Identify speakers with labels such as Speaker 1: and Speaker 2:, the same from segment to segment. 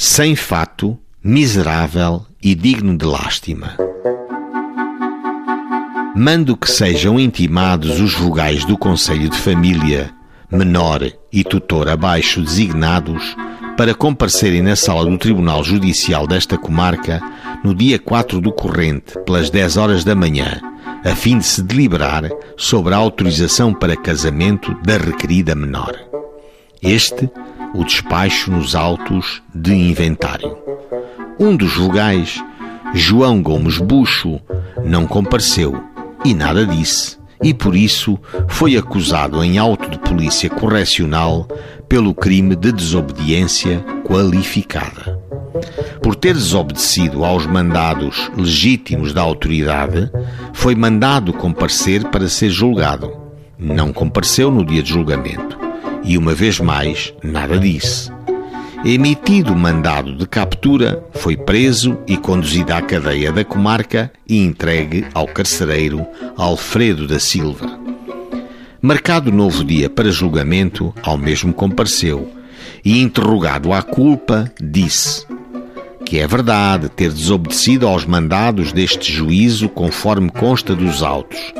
Speaker 1: sem fato, miserável e digno de lástima. Mando que sejam intimados os vogais do Conselho de Família, menor e tutor abaixo designados, para comparecerem na sala do Tribunal Judicial desta comarca no dia 4 do corrente, pelas 10 horas da manhã, a fim de se deliberar sobre a autorização para casamento da requerida menor. Este, o despacho nos autos de inventário. Um dos vogais, João Gomes Buxo, não compareceu e nada disse, e por isso foi acusado em auto de polícia correcional pelo crime de desobediência qualificada. Por ter desobedecido aos mandados legítimos da autoridade, foi mandado comparecer para ser julgado. Não compareceu no dia de julgamento. E uma vez mais, nada disse. Emitido o mandado de captura, foi preso e conduzido à cadeia da comarca e entregue ao carcereiro Alfredo da Silva. Marcado novo dia para julgamento, ao mesmo compareceu e, interrogado à culpa, disse que é verdade ter desobedecido aos mandados deste juízo conforme consta dos autos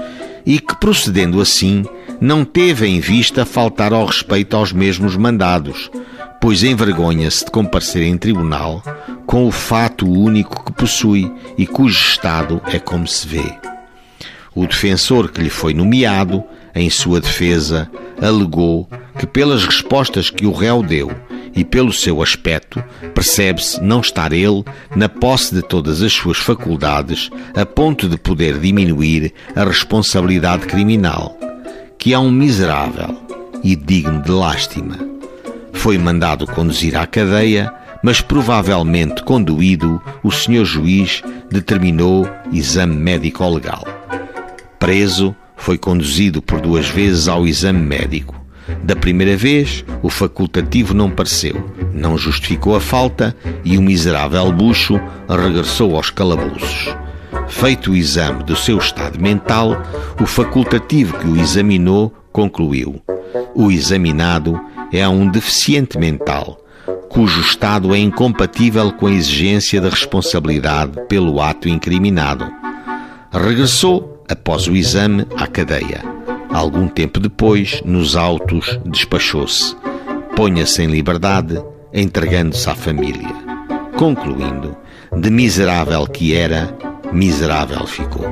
Speaker 1: e que, procedendo assim, não teve em vista faltar ao respeito aos mesmos mandados, pois envergonha-se de comparecer em tribunal com o fato único que possui e cujo estado é como se vê. O defensor que lhe foi nomeado, em sua defesa, alegou que, pelas respostas que o réu deu e pelo seu aspecto, percebe-se não estar ele na posse de todas as suas faculdades a ponto de poder diminuir a responsabilidade criminal, que é um miserável e digno de lástima. Foi mandado conduzir à cadeia, mas provavelmente conduído, o senhor juiz determinou exame médico-legal. Preso, foi conduzido por duas vezes ao exame médico. Da primeira vez, o facultativo não pareceu, não justificou a falta e o miserável bucho regressou aos calabouços. Feito o exame do seu estado mental, o facultativo que o examinou concluiu: o examinado é um deficiente mental, cujo estado é incompatível com a exigência da responsabilidade pelo ato incriminado. Regressou, após o exame, à cadeia. Algum tempo depois, nos autos, despachou-se. Ponha-se em liberdade, entregando-se à família. Concluindo, de miserável que era, miserável ficou.